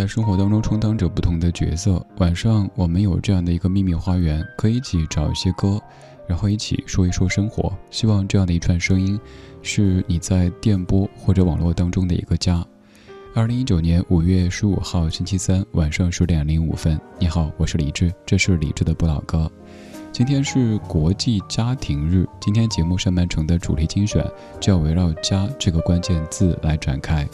在生活当中充当着不同的角色，晚上我们有这样的一个秘密花园，可以一起找一些歌，然后一起说一说生活。希望这样的一串声音，是你在电波或者网络当中的一个家。二零一九年五月十五号星期三晚上十点零五分，你好，我是李志，这是李志的不老歌。今天是国际家庭日，今天节目上半程的主题精选就要围绕“家”这个关键字来展开。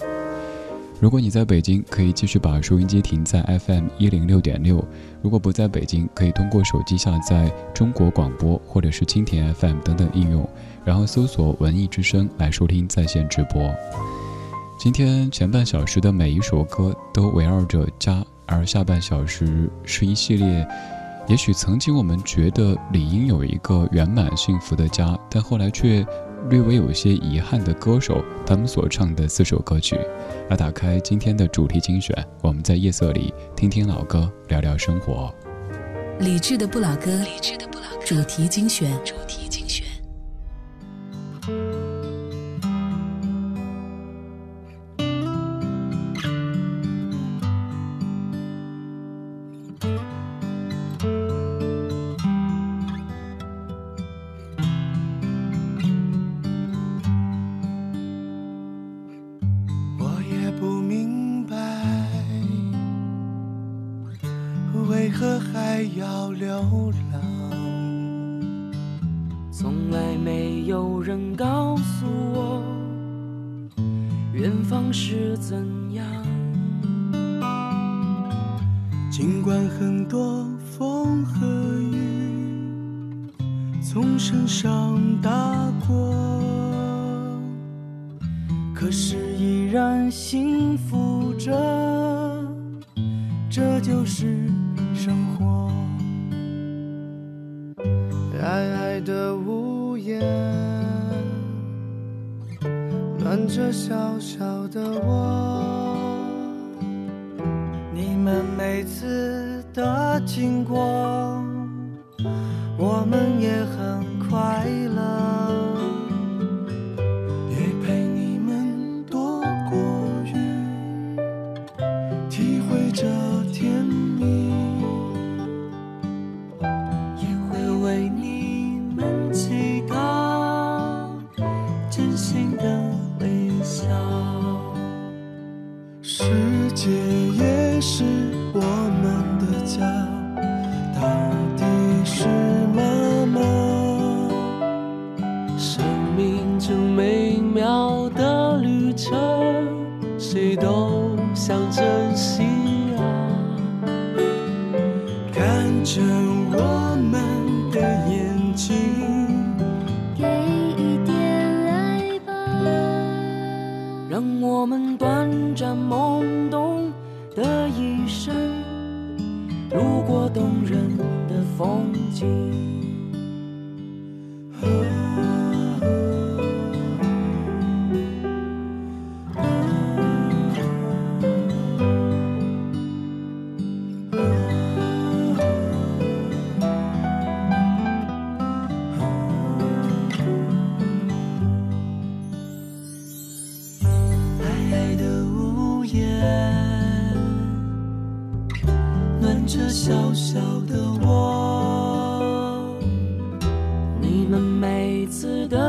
如果你在北京，可以继续把收音机停在 FM 一零六点六；如果不在北京，可以通过手机下载中国广播或者是蜻蜓 FM 等等应用，然后搜索“文艺之声”来收听在线直播。今天前半小时的每一首歌都围绕着家，而下半小时是一系列，也许曾经我们觉得理应有一个圆满幸福的家，但后来却。略微有些遗憾的歌手，他们所唱的四首歌曲。来打开今天的主题精选，我们在夜色里听听老歌，聊聊生活。理智的不老歌，理智的不老歌，主题精选，主题精选。的屋檐暖着小小的我你们每次的经过我们也很快乐暖着小小的我，你们每次的。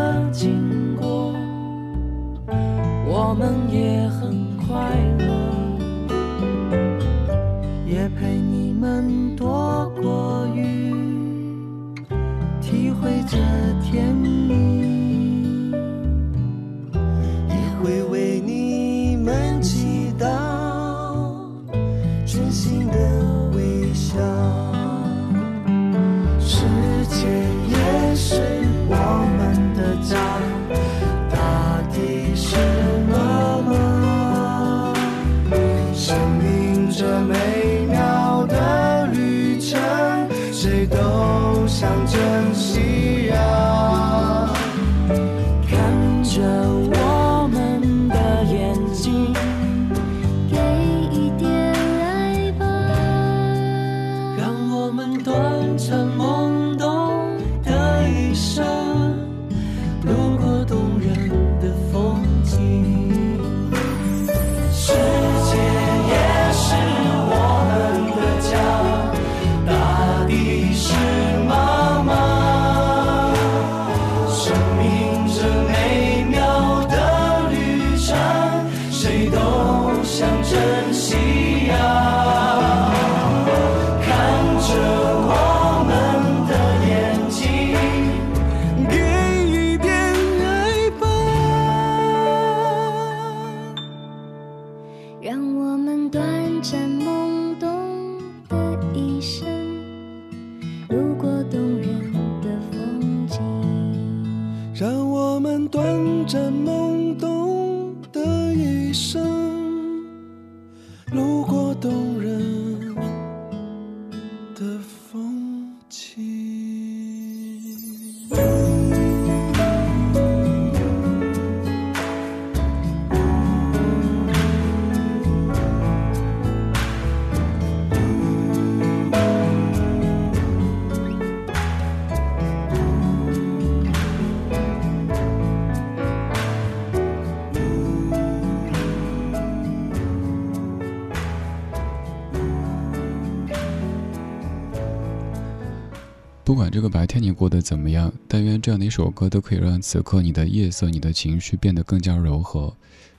这个白天你过得怎么样，但愿这样的一首歌都可以让此刻你的夜色、你的情绪变得更加柔和。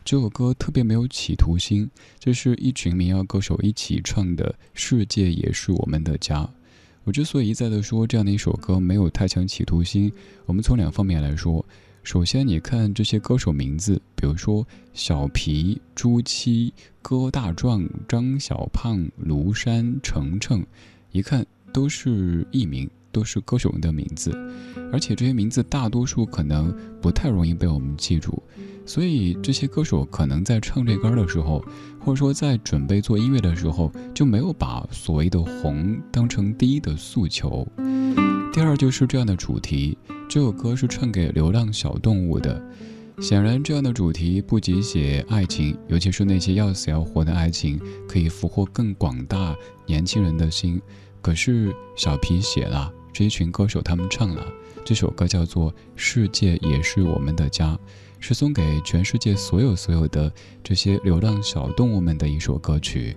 这首歌特别没有企图心，这是一群民谣歌手一起唱的《世界也是我们的家》。我之所以一再的说这样的一首歌没有太强企图心，我们从两方面来说。首先，你看这些歌手名字，比如说小皮、朱七、哥大壮、张小胖、庐山、程程，一看都是艺名。都是歌手们的名字，而且这些名字大多数可能不太容易被我们记住，所以这些歌手可能在唱这歌的时候，或者说在准备做音乐的时候，就没有把所谓的红当成第一的诉求。第二就是这样的主题，这首歌是唱给流浪小动物的。显然，这样的主题不仅写爱情，尤其是那些要死要活的爱情，可以俘获更广大年轻人的心。可是小皮写了。这一群歌手他们唱了这首歌，叫做《世界也是我们的家》，是送给全世界所有所有的这些流浪小动物们的一首歌曲。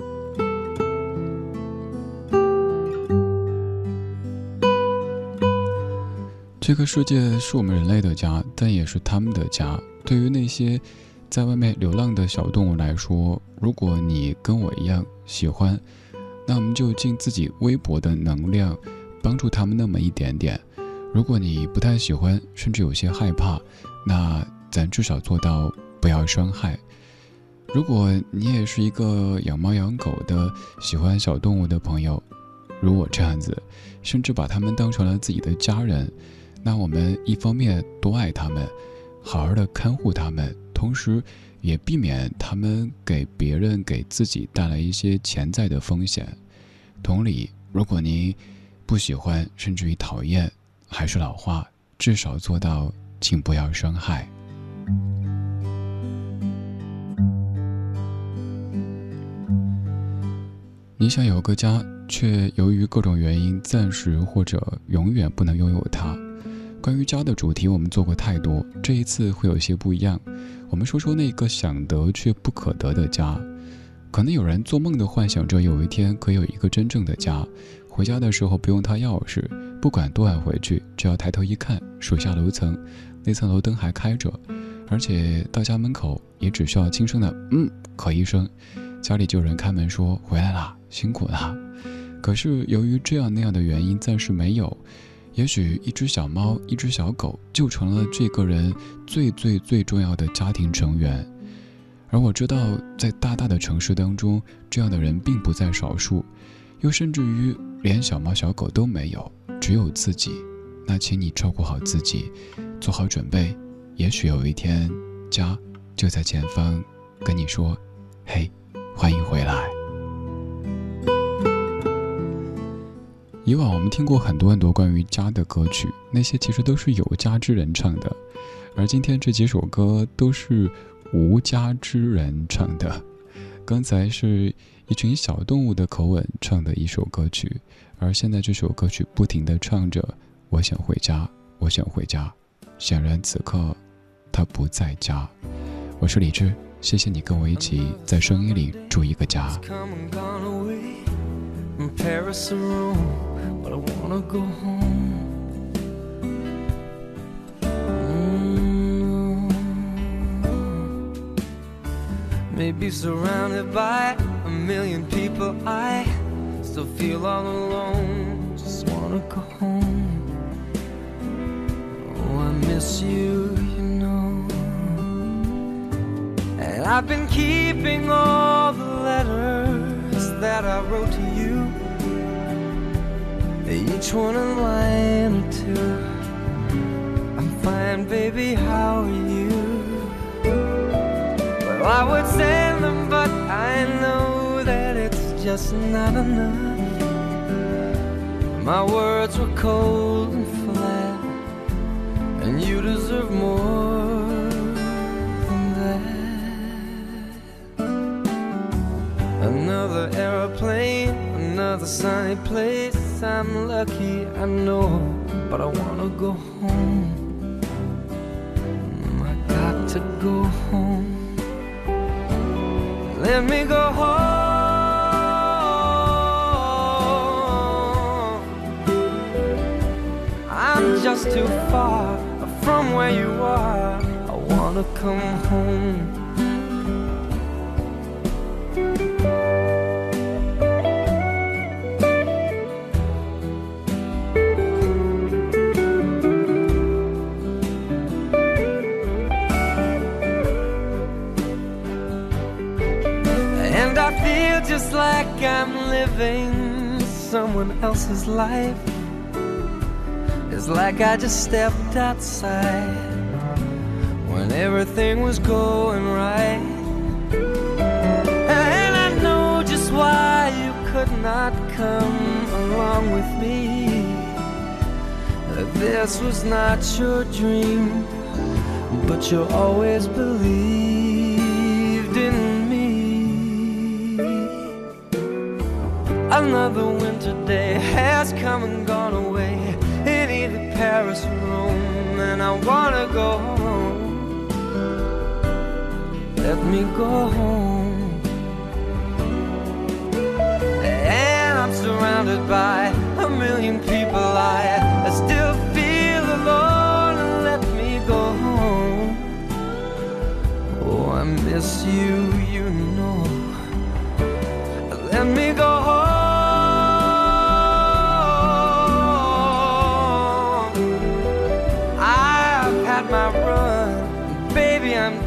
这个世界是我们人类的家，但也是他们的家。对于那些在外面流浪的小动物来说，如果你跟我一样喜欢，那我们就尽自己微薄的能量。帮助他们那么一点点。如果你不太喜欢，甚至有些害怕，那咱至少做到不要伤害。如果你也是一个养猫养狗的、喜欢小动物的朋友，如我这样子，甚至把他们当成了自己的家人，那我们一方面多爱他们，好好的看护他们，同时也避免他们给别人、给自己带来一些潜在的风险。同理，如果您不喜欢，甚至于讨厌，还是老话，至少做到，请不要伤害。你想有个家，却由于各种原因暂时或者永远不能拥有它。关于家的主题，我们做过太多，这一次会有些不一样。我们说说那个想得却不可得的家。可能有人做梦的幻想着有一天可以有一个真正的家，回家的时候不用他钥匙，不管多晚回去，只要抬头一看，数下楼层，那层楼灯还开着，而且到家门口也只需要轻声的“嗯”可一声，家里就有人开门说回来啦。辛苦了。可是由于这样那样的原因，暂时没有。也许一只小猫，一只小狗，就成了这个人最最最重要的家庭成员。而我知道，在大大的城市当中，这样的人并不在少数，又甚至于连小猫小狗都没有，只有自己。那请你照顾好自己，做好准备，也许有一天，家就在前方，跟你说：“嘿，欢迎回来。”以往我们听过很多很多关于家的歌曲，那些其实都是有家之人唱的，而今天这几首歌都是。无家之人唱的，刚才是一群小动物的口吻唱的一首歌曲，而现在这首歌曲不停的唱着“我想回家，我想回家”，显然此刻他不在家。我是李志，谢谢你跟我一起在声音里住一个家。Maybe surrounded by million people, I still feel all alone. Just wanna go home. Oh, I miss you, you know. And I've been keeping all the letters that I wrote to you. Each one a line or two. I'm fine, baby, how are you? Well, I would send them, but I know just not enough. My words were cold and flat, and you deserve more than that. Another aeroplane, another sunny place. I'm lucky, I know, but I wanna go home. I got to go home. Let me go home. I'm too far from where you are. I wanna come home. And I feel just like I'm living someone else's life. It's like I just stepped outside when everything was going right. And I know just why you could not come along with me. This was not your dream, but you always believed in me. Another winter day has come and gone away Paris Rome, and I wanna go home. Let me go home. And I'm surrounded by a million people. I, I still feel alone. Let me go home. Oh, I miss you, you know.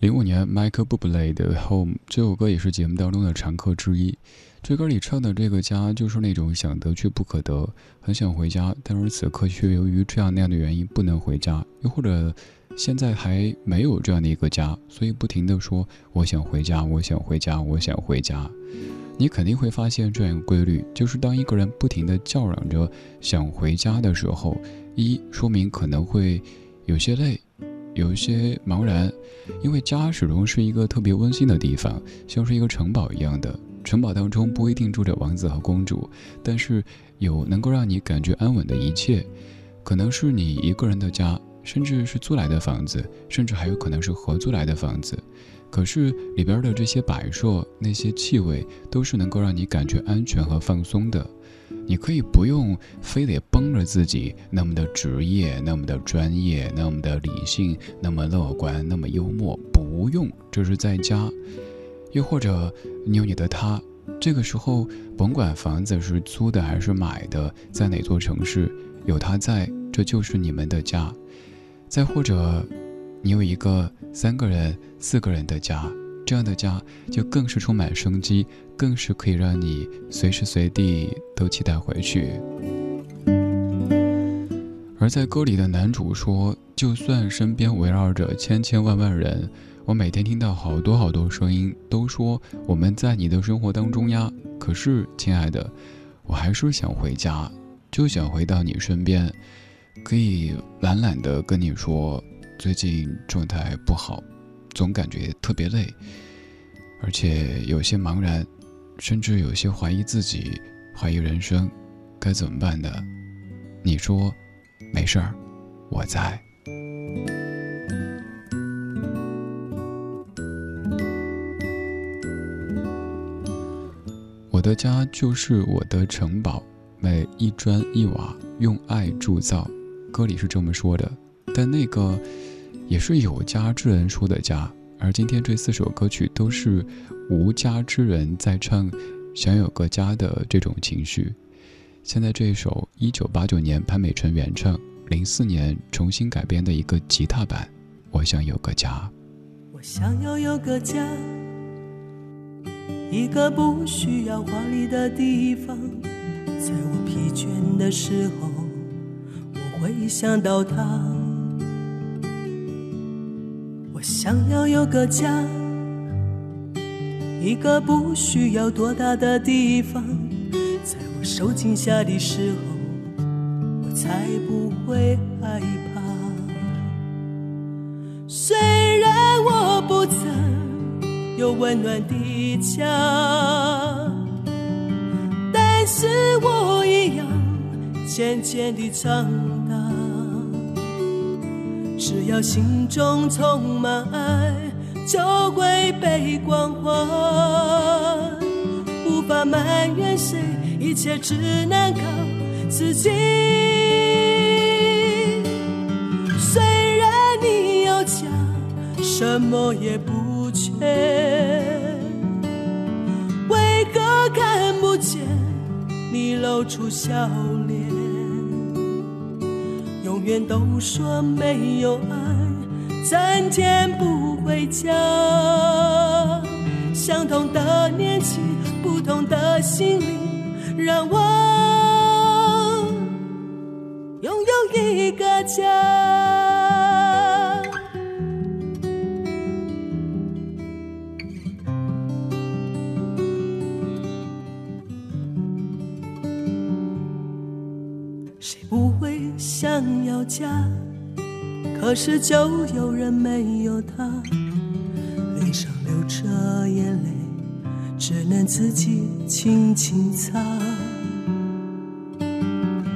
零五年，Michael Bublé 的《Home》这首歌也是节目当中的常客之一。这歌里唱的这个家，就是那种想得却不可得，很想回家，但是此刻却由于这样那样的原因不能回家，又或者现在还没有这样的一个家，所以不停的说我想回家，我想回家，我想回家。你肯定会发现这样一个规律，就是当一个人不停的叫嚷着想回家的时候，一说明可能会有些累，有一些茫然，因为家始终是一个特别温馨的地方，像是一个城堡一样的。城堡当中不一定住着王子和公主，但是有能够让你感觉安稳的一切，可能是你一个人的家，甚至是租来的房子，甚至还有可能是合租来的房子。可是里边的这些摆设、那些气味，都是能够让你感觉安全和放松的。你可以不用非得绷着自己那么的职业、那么的专业、那么的理性、那么乐观、那么幽默，不用，就是在家。又或者你有你的他，这个时候甭管房子是租的还是买的，在哪座城市，有他在，这就是你们的家。再或者，你有一个三个人、四个人的家，这样的家就更是充满生机，更是可以让你随时随地都期待回去。而在歌里的男主说：“就算身边围绕着千千万万人。”我每天听到好多好多声音，都说我们在你的生活当中呀。可是，亲爱的，我还是想回家，就想回到你身边，可以懒懒的跟你说，最近状态不好，总感觉特别累，而且有些茫然，甚至有些怀疑自己，怀疑人生，该怎么办呢？你说，没事儿，我在。我的家就是我的城堡，每一砖一瓦用爱铸造。歌里是这么说的，但那个也是有家之人说的家。而今天这四首歌曲都是无家之人在唱想有个家的这种情绪。现在这一首一九八九年潘美辰原唱，零四年重新改编的一个吉他版，我想有个家。我想要有个家。一个不需要华丽的地方，在我疲倦的时候，我会想到它。我想要有个家，一个不需要多大的地方，在我受惊吓的时候，我才不会害怕。虽然我不曾。有温暖的家，但是我一样渐渐地长大。只要心中充满爱，就会被关怀。无法埋怨谁，一切只能靠自己。虽然你有家，什么也不缺。为何看不见你露出笑脸？永远都说没有爱，三天不回家。相同的年纪，不同的心灵，让我拥有一个家。想要家，可是就有人没有他，脸上流着眼泪，只能自己轻轻擦。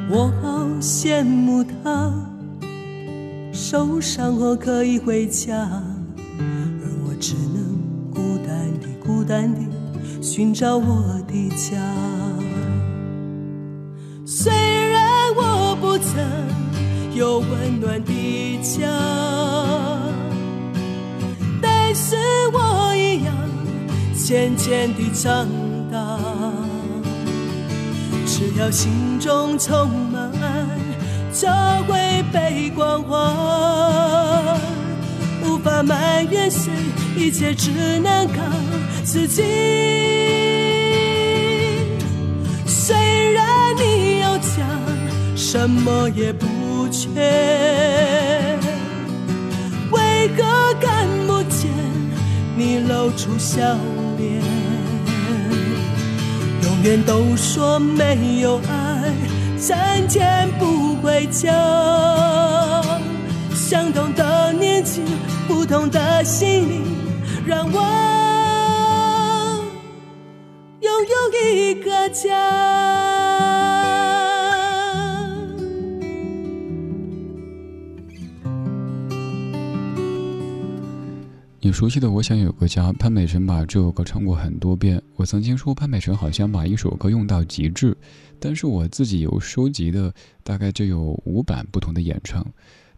我好羡慕他，受伤后可以回家，而我只能孤单地、孤单地寻找我的家。有温暖的家，但是我一样渐渐地长大。只要心中充满爱，就会被关怀。无法埋怨谁，一切只能靠自己。什么也不。缺为何看不见你露出笑脸？永远都说没有爱，三天不回家。相同的年纪，不同的心灵，让我拥有一个家。你熟悉的《我想有个家》，潘美辰把这首歌唱过很多遍。我曾经说潘美辰好像把一首歌用到极致，但是我自己有收集的，大概就有五版不同的演唱。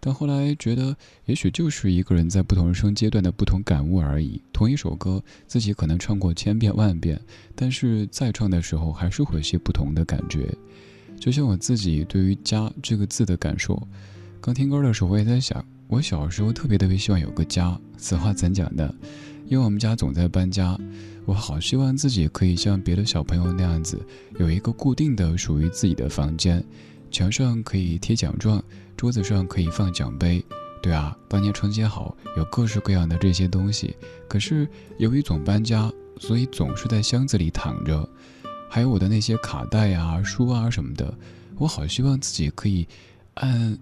但后来觉得，也许就是一个人在不同人生阶段的不同感悟而已。同一首歌，自己可能唱过千遍万遍，但是再唱的时候，还是会有些不同的感觉。就像我自己对于“家”这个字的感受，刚听歌的时候，我也在想，我小时候特别特别希望有个家。此话怎讲呢？因为我们家总在搬家，我好希望自己可以像别的小朋友那样子，有一个固定的属于自己的房间，墙上可以贴奖状。桌子上可以放奖杯，对啊，当年成绩好，有各式各样的这些东西。可是由于总搬家，所以总是在箱子里躺着。还有我的那些卡带啊、书啊什么的，我好希望自己可以按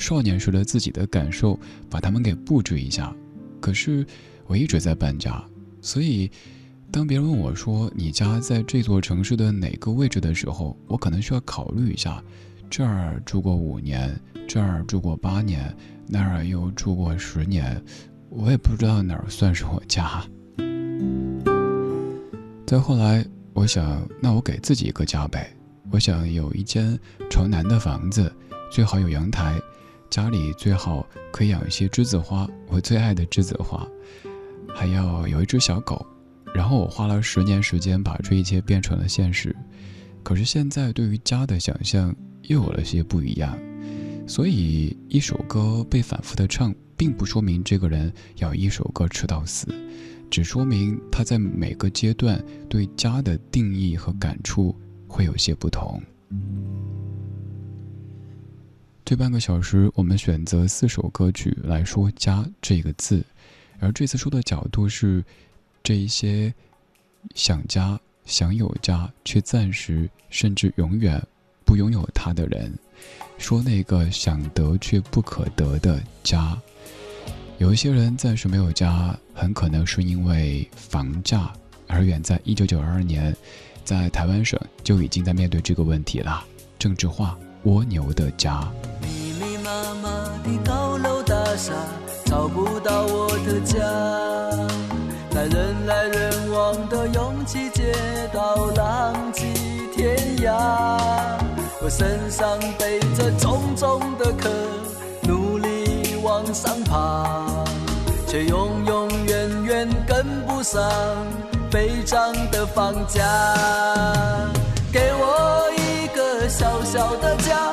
少年时的自己的感受，把它们给布置一下。可是我一直在搬家，所以当别人问我说你家在这座城市的哪个位置的时候，我可能需要考虑一下。这儿住过五年，这儿住过八年，那儿又住过十年，我也不知道哪儿算是我家。再后来，我想，那我给自己一个家呗。我想有一间朝南的房子，最好有阳台，家里最好可以养一些栀子花，我最爱的栀子花，还要有一只小狗。然后我花了十年时间把这一切变成了现实。可是现在对于家的想象。又有了些不一样，所以一首歌被反复的唱，并不说明这个人要一首歌吃到死，只说明他在每个阶段对家的定义和感触会有些不同。这半个小时，我们选择四首歌曲来说“家”这个字，而这次说的角度是这一些想家、想有家，却暂时甚至永远。不拥有它的人，说那个想得却不可得的家。有一些人暂时没有家，很可能是因为房价。而远在一九九二年，在台湾省就已经在面对这个问题了。政治化蜗牛的家。的高楼大厦，找不到我的家。在人来人往的拥挤街道，浪迹天涯。我身上背着重重的壳，努力往上爬，却永永远远跟不上飞涨的房价。给我一个小小的家，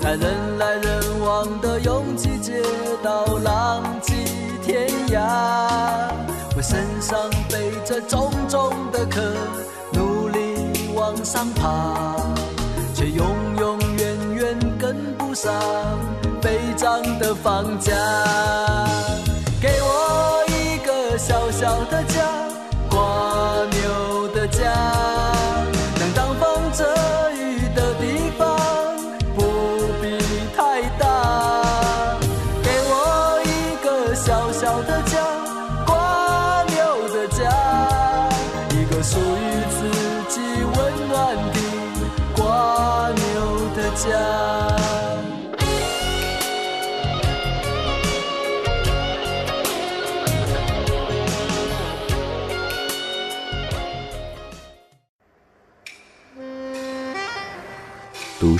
在人来人往的拥挤街道，浪迹天涯。我身上背着重重的壳，努力往上爬，却永永远远跟不上悲壮的房价。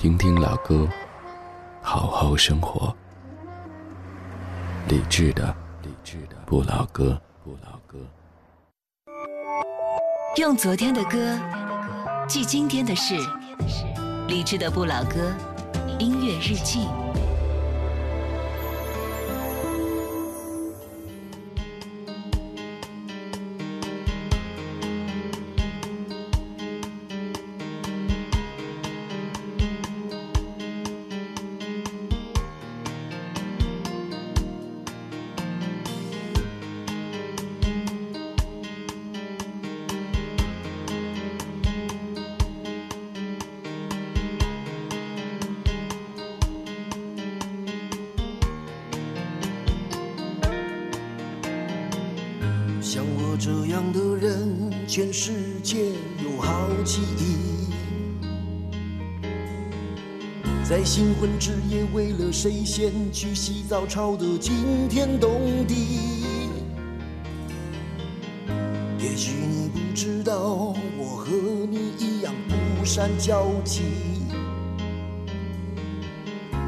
听听老歌，好好生活。理智的，理智的不老歌，不老歌。用昨天的歌记今天的事，理智的不老歌，音乐日记。谁先去洗澡，吵得惊天动地。也许你不知道，我和你一样不善交际，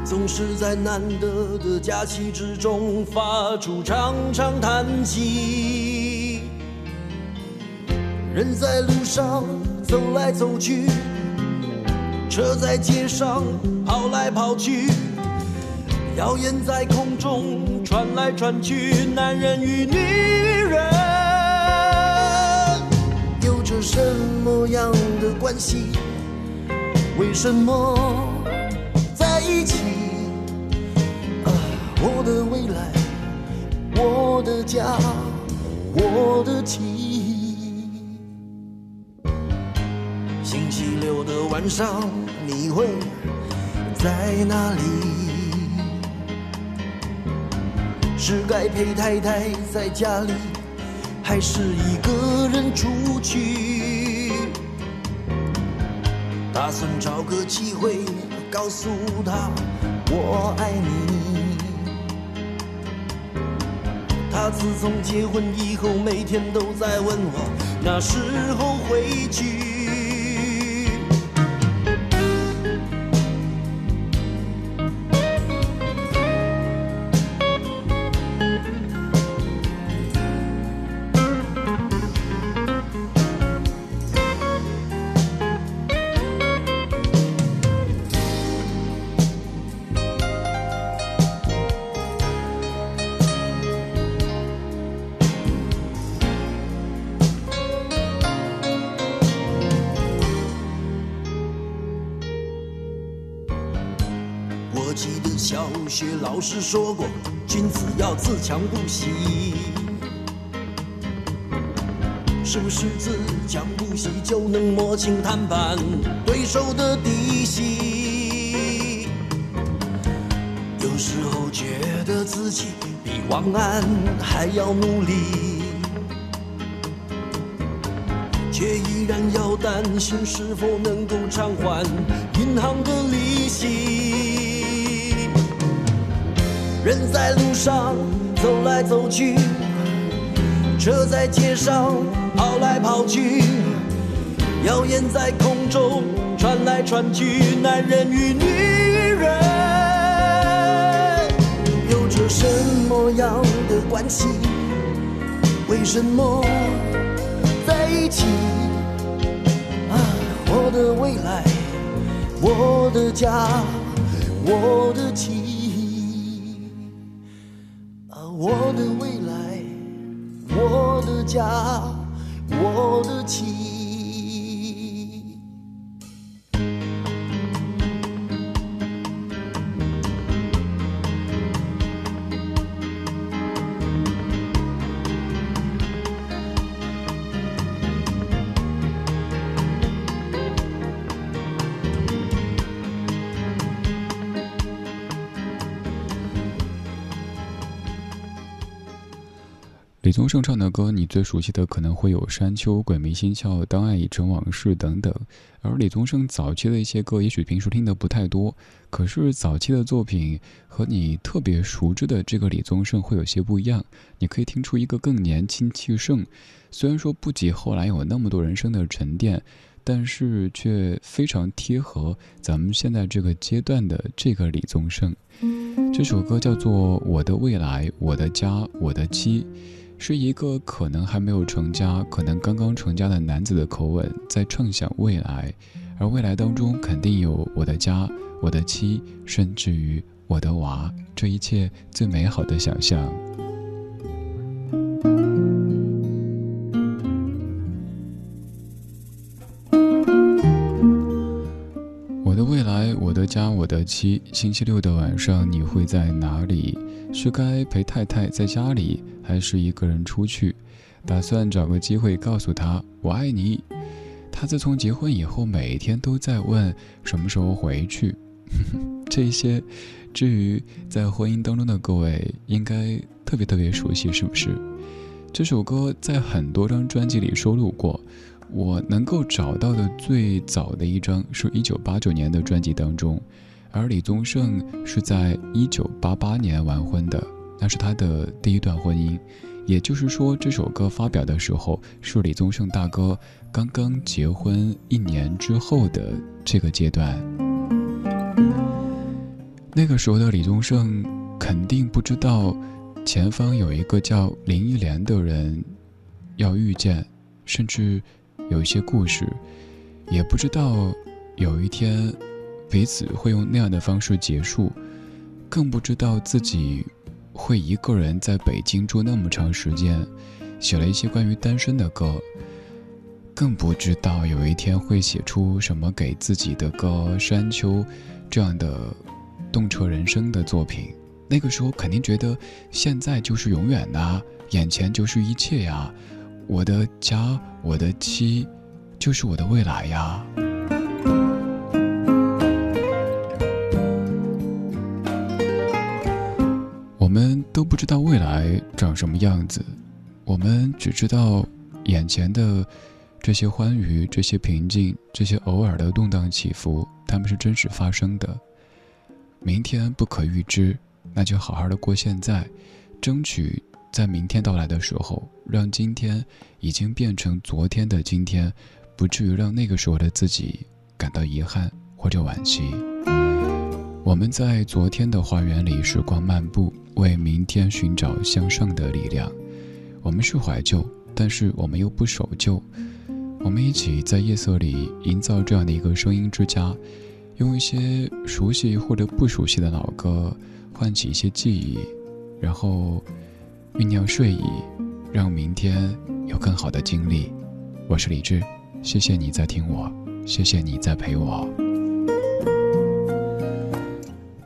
总是在难得的假期之中发出长长叹息。人在路上走来走去，车在街上跑来跑去，谣言在空中传来传去，男人与女人有着什么样的关系？为什么在一起？啊，我的未来，我的家，我的妻。星期六的晚上，你会在哪里？是该陪太太在家里，还是一个人出去？打算找个机会告诉她我爱你。她自从结婚以后，每天都在问我那时候回去。师说过，君子要自强不息。是不是自强不息就能摸清谈判对手的底细？有时候觉得自己比王安还要努力，却依然要担心是否能够偿还银行的利息。人在路上走来走去，车在街上跑来跑去，谣言在空中传来传去，男人与女人有着什么样的关系？为什么在一起？啊，我的未来，我的家，我的妻。我的未来，我的家，我的妻。李宗盛唱的歌，你最熟悉的可能会有《山丘》《鬼迷心窍》《当爱已成往事》等等。而李宗盛早期的一些歌，也许平时听的不太多，可是早期的作品和你特别熟知的这个李宗盛会有些不一样。你可以听出一个更年轻气盛，虽然说不及后来有那么多人生的沉淀，但是却非常贴合咱们现在这个阶段的这个李宗盛。这首歌叫做《我的未来，我的家，我的妻》。是一个可能还没有成家，可能刚刚成家的男子的口吻，在畅想未来，而未来当中肯定有我的家、我的妻，甚至于我的娃，这一切最美好的想象。来，我的家，我的妻，星期六的晚上你会在哪里？是该陪太太在家里？还是一个人出去，打算找个机会告诉他我爱你。他自从结婚以后，每天都在问什么时候回去。这些，至于在婚姻当中的各位，应该特别特别熟悉，是不是？这首歌在很多张专辑里收录过，我能够找到的最早的一张是一九八九年的专辑当中，而李宗盛是在一九八八年完婚的。那是他的第一段婚姻，也就是说，这首歌发表的时候是李宗盛大哥刚刚结婚一年之后的这个阶段。那个时候的李宗盛肯定不知道，前方有一个叫林忆莲的人要遇见，甚至有一些故事，也不知道有一天彼此会用那样的方式结束，更不知道自己。会一个人在北京住那么长时间，写了一些关于单身的歌，更不知道有一天会写出什么给自己的歌《山丘》这样的动彻人生的作品。那个时候肯定觉得现在就是永远呐，眼前就是一切呀，我的家，我的妻，就是我的未来呀。我们都不知道未来长什么样子，我们只知道眼前的这些欢愉、这些平静、这些偶尔的动荡起伏，他们是真实发生的。明天不可预知，那就好好的过现在，争取在明天到来的时候，让今天已经变成昨天的今天，不至于让那个时候的自己感到遗憾或者惋惜。我们在昨天的花园里时光漫步，为明天寻找向上的力量。我们是怀旧，但是我们又不守旧。我们一起在夜色里营造这样的一个声音之家，用一些熟悉或者不熟悉的老歌唤起一些记忆，然后酝酿睡意，让明天有更好的经历。我是李志，谢谢你在听我，谢谢你在陪我。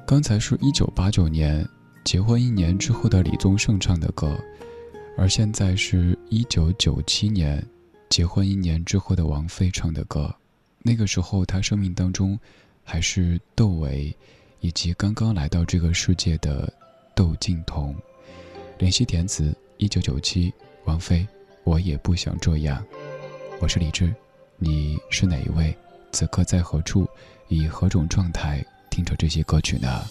刚才是一九八九年结婚一年之后的李宗盛唱的歌，而现在是一九九七年结婚一年之后的王菲唱的歌。那个时候，她生命当中还是窦唯，以及刚刚来到这个世界的窦靖童。联系填词：一九九七，王菲。我也不想这样。我是李志，你是哪一位？此刻在何处？以何种状态？听着这些歌曲呢。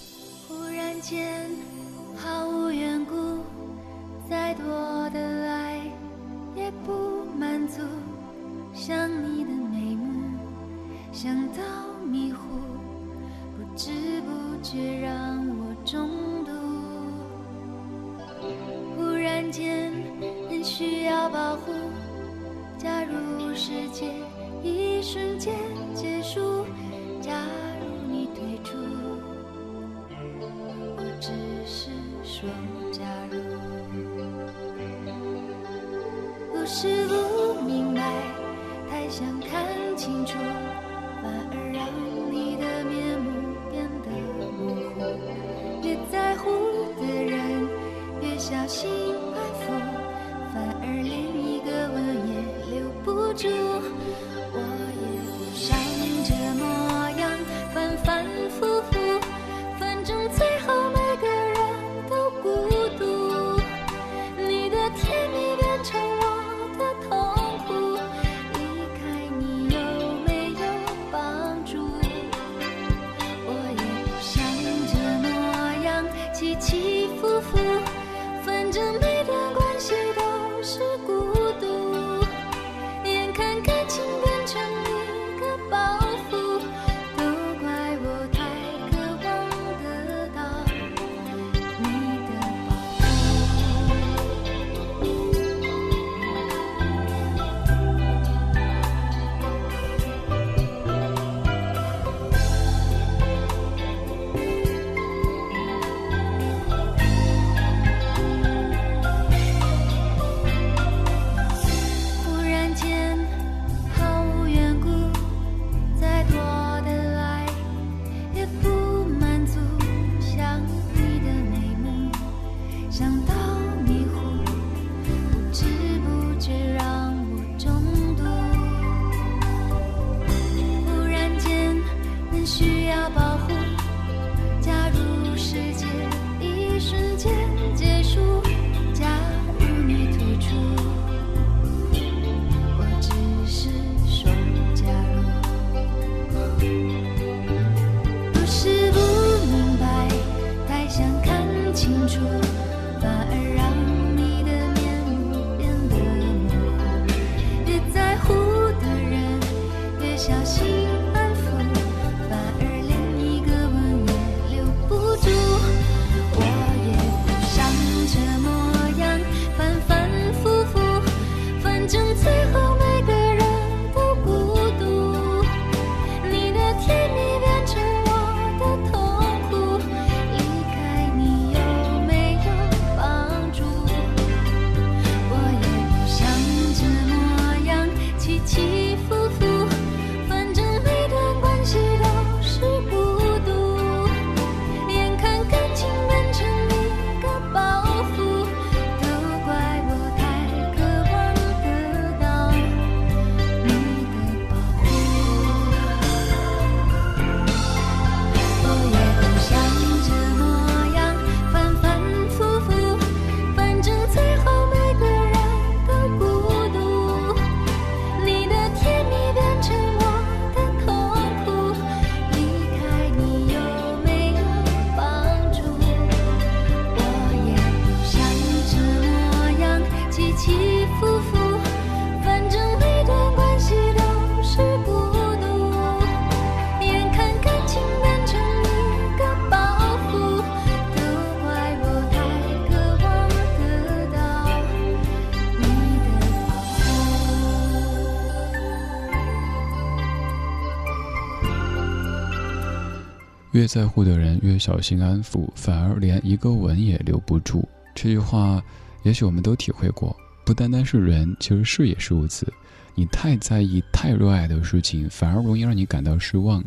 越在乎的人越小心安抚，反而连一个吻也留不住。这句话，也许我们都体会过，不单单是人，其实事也是如此。你太在意、太热爱的事情，反而容易让你感到失望，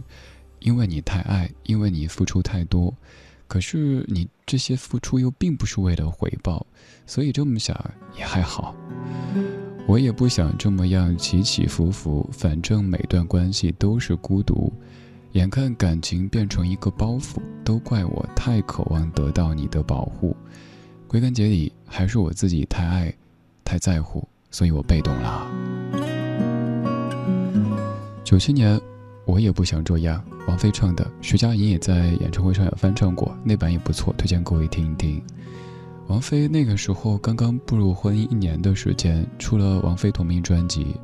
因为你太爱，因为你付出太多。可是你这些付出又并不是为了回报，所以这么想也还好。我也不想这么样起起伏伏，反正每段关系都是孤独。眼看感情变成一个包袱，都怪我太渴望得到你的保护。归根结底，还是我自己太爱、太在乎，所以我被动了。九七年，我也不想这样。王菲唱的，徐佳莹也在演唱会上有翻唱过，那版也不错，推荐各位听一听。王菲那个时候刚刚步入婚姻一年的时间，出了王菲同名专辑。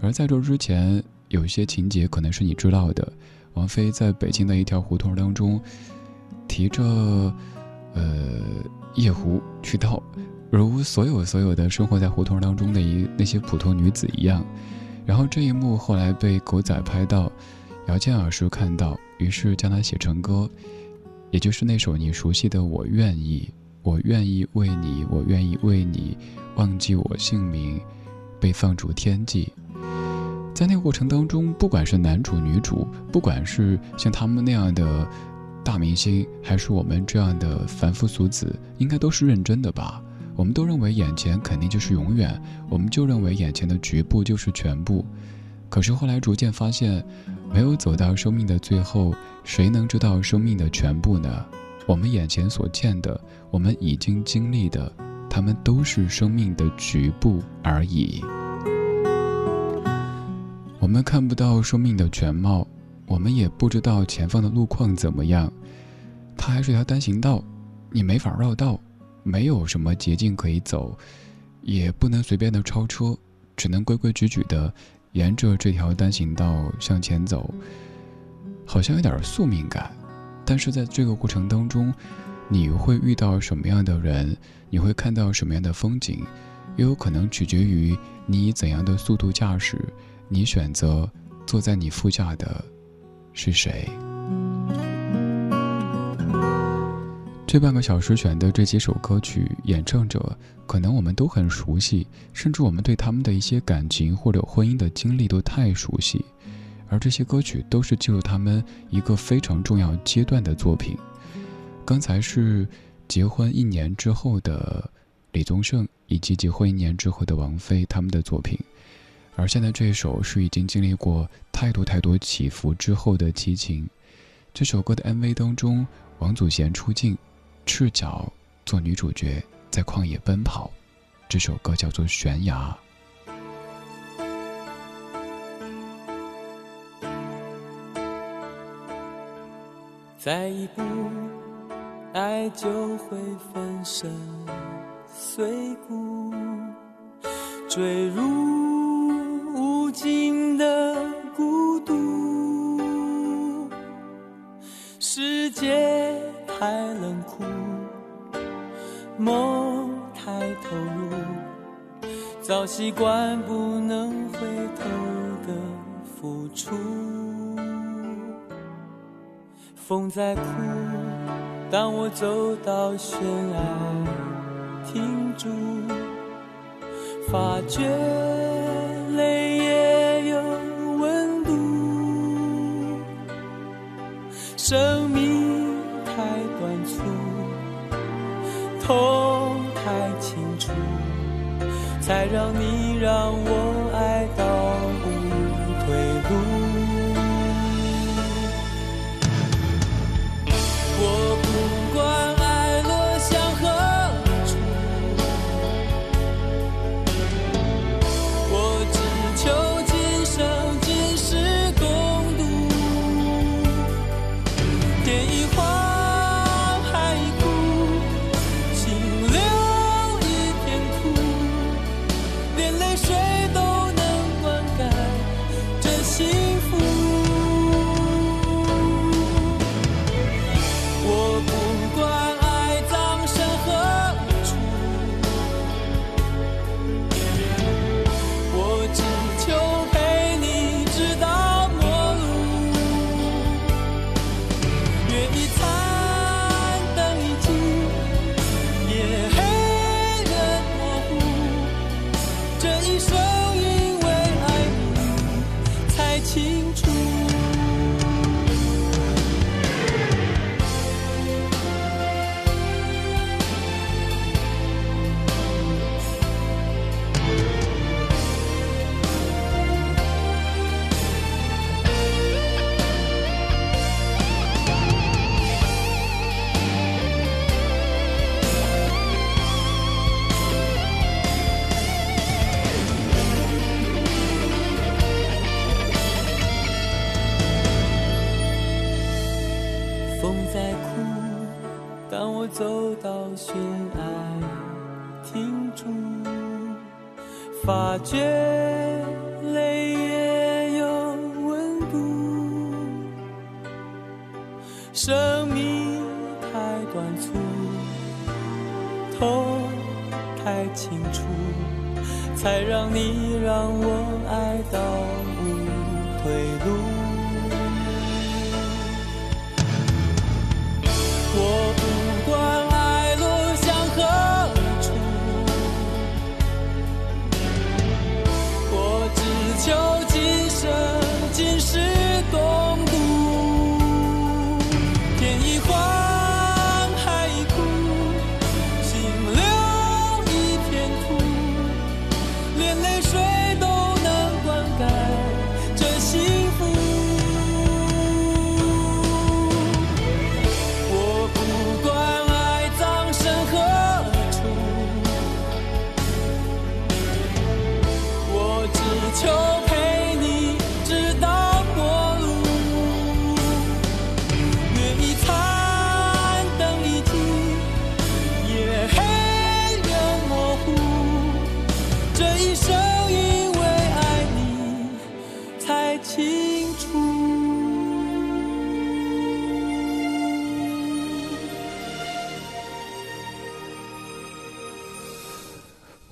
而在这之前，有些情节可能是你知道的。王菲在北京的一条胡同当中，提着呃夜壶去倒，如所有所有的生活在胡同当中的一那些普通女子一样。然后这一幕后来被狗仔拍到，姚健老师看到，于是将它写成歌，也就是那首你熟悉的《我愿意》，我愿意为你，我愿意为你，忘记我姓名，被放逐天际。在那个过程当中，不管是男主女主，不管是像他们那样的大明星，还是我们这样的凡夫俗子，应该都是认真的吧？我们都认为眼前肯定就是永远，我们就认为眼前的局部就是全部。可是后来逐渐发现，没有走到生命的最后，谁能知道生命的全部呢？我们眼前所见的，我们已经经历的，他们都是生命的局部而已。我们看不到生命的全貌，我们也不知道前方的路况怎么样。它还是条单行道，你没法绕道，没有什么捷径可以走，也不能随便的超车，只能规规矩矩的沿着这条单行道向前走，好像有点宿命感。但是在这个过程当中，你会遇到什么样的人，你会看到什么样的风景，也有可能取决于你以怎样的速度驾驶，你选择坐在你副驾的是谁。这半个小时选的这几首歌曲，演唱者可能我们都很熟悉，甚至我们对他们的一些感情或者婚姻的经历都太熟悉，而这些歌曲都是记录他们一个非常重要阶段的作品。刚才是结婚一年之后的李宗盛，以及结婚一年之后的王菲他们的作品，而现在这首是已经经历过太多太多起伏之后的齐秦。这首歌的 MV 当中，王祖贤出镜。赤脚做女主角，在旷野奔跑。这首歌叫做《悬崖》。再一步，爱就会粉身碎骨，坠入无尽的孤独。世界。太冷酷，梦太投入，早习惯不能回头的付出。风在哭，当我走到悬崖，停住，发觉生命太短促。痛太清楚，才让你让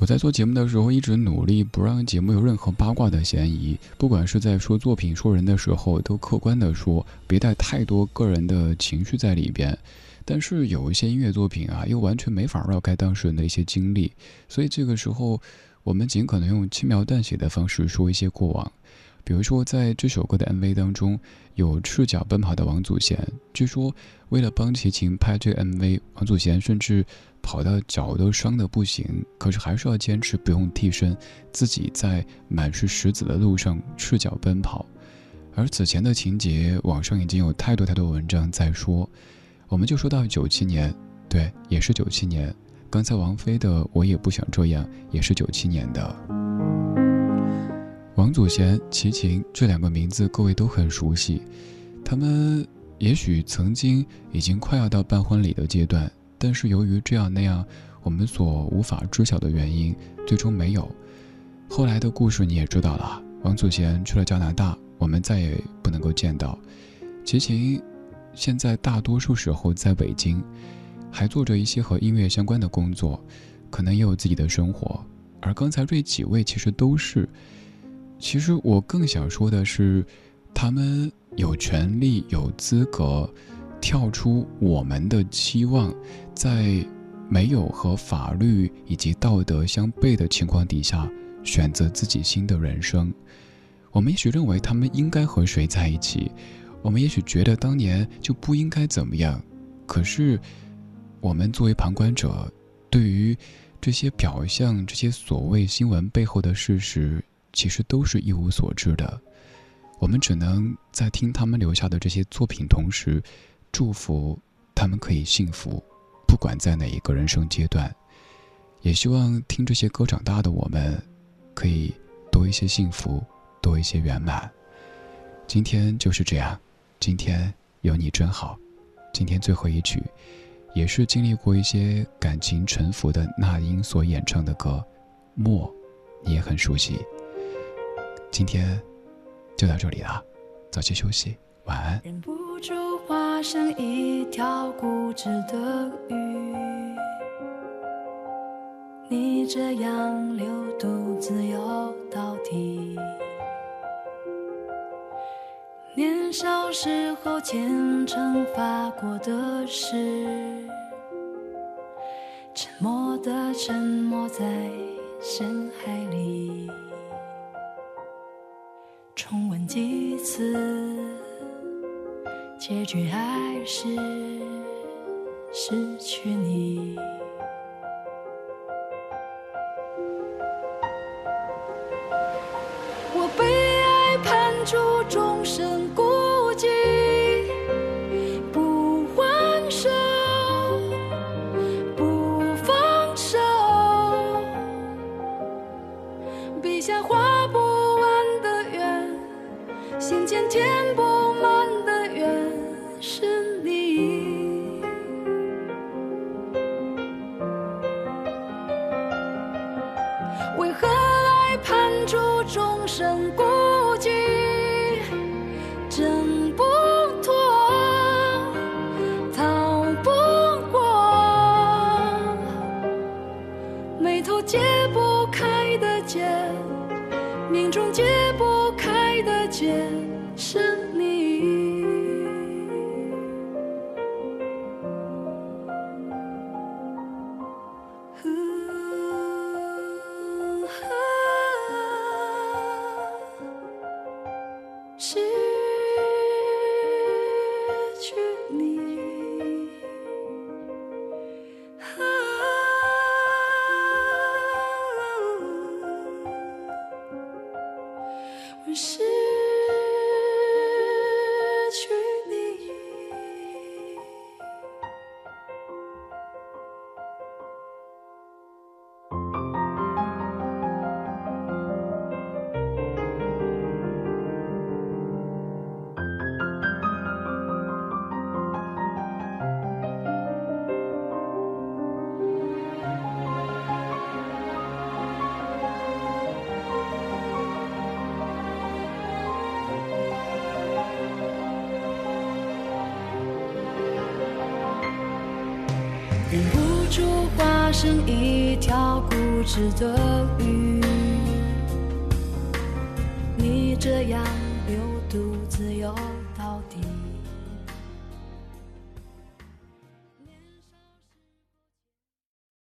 在做节目的时候，一直努力不让节目有任何八卦的嫌疑。不管是在说作品、说人的时候，都客观的说，别带太多个人的情绪在里边。但是有一些音乐作品啊，又完全没法绕开当事人的一些经历，所以这个时候，我们尽可能用轻描淡写的方式说一些过往。比如说，在这首歌的 MV 当中，有赤脚奔跑的王祖贤。据说，为了帮齐秦拍这个 MV，王祖贤甚至跑到脚都伤得不行，可是还是要坚持不用替身，自己在满是石子的路上赤脚奔跑。而此前的情节，网上已经有太多太多文章在说。我们就说到九七年，对，也是九七年。刚才王菲的《我也不想这样》也是九七年的。王祖贤、齐秦这两个名字，各位都很熟悉。他们也许曾经已经快要到办婚礼的阶段，但是由于这样那样我们所无法知晓的原因，最终没有。后来的故事你也知道了，王祖贤去了加拿大，我们再也不能够见到。齐秦现在大多数时候在北京，还做着一些和音乐相关的工作，可能也有自己的生活。而刚才这几位其实都是。其实我更想说的是，他们有权利、有资格跳出我们的期望，在没有和法律以及道德相悖的情况底下，选择自己新的人生。我们也许认为他们应该和谁在一起，我们也许觉得当年就不应该怎么样。可是，我们作为旁观者，对于这些表象、这些所谓新闻背后的事实。其实都是一无所知的，我们只能在听他们留下的这些作品同时，祝福他们可以幸福，不管在哪一个人生阶段，也希望听这些歌长大的我们，可以多一些幸福，多一些圆满。今天就是这样，今天有你真好。今天最后一曲，也是经历过一些感情沉浮的那英所演唱的歌，《默》，你也很熟悉。今天就到这里了，早些休息，晚安。忍不住化身一条固执的鱼，你这样流独自游到底。年少时候虔诚发过的誓，沉默的沉默在深海里。重温几次，结局还是失去你。值得。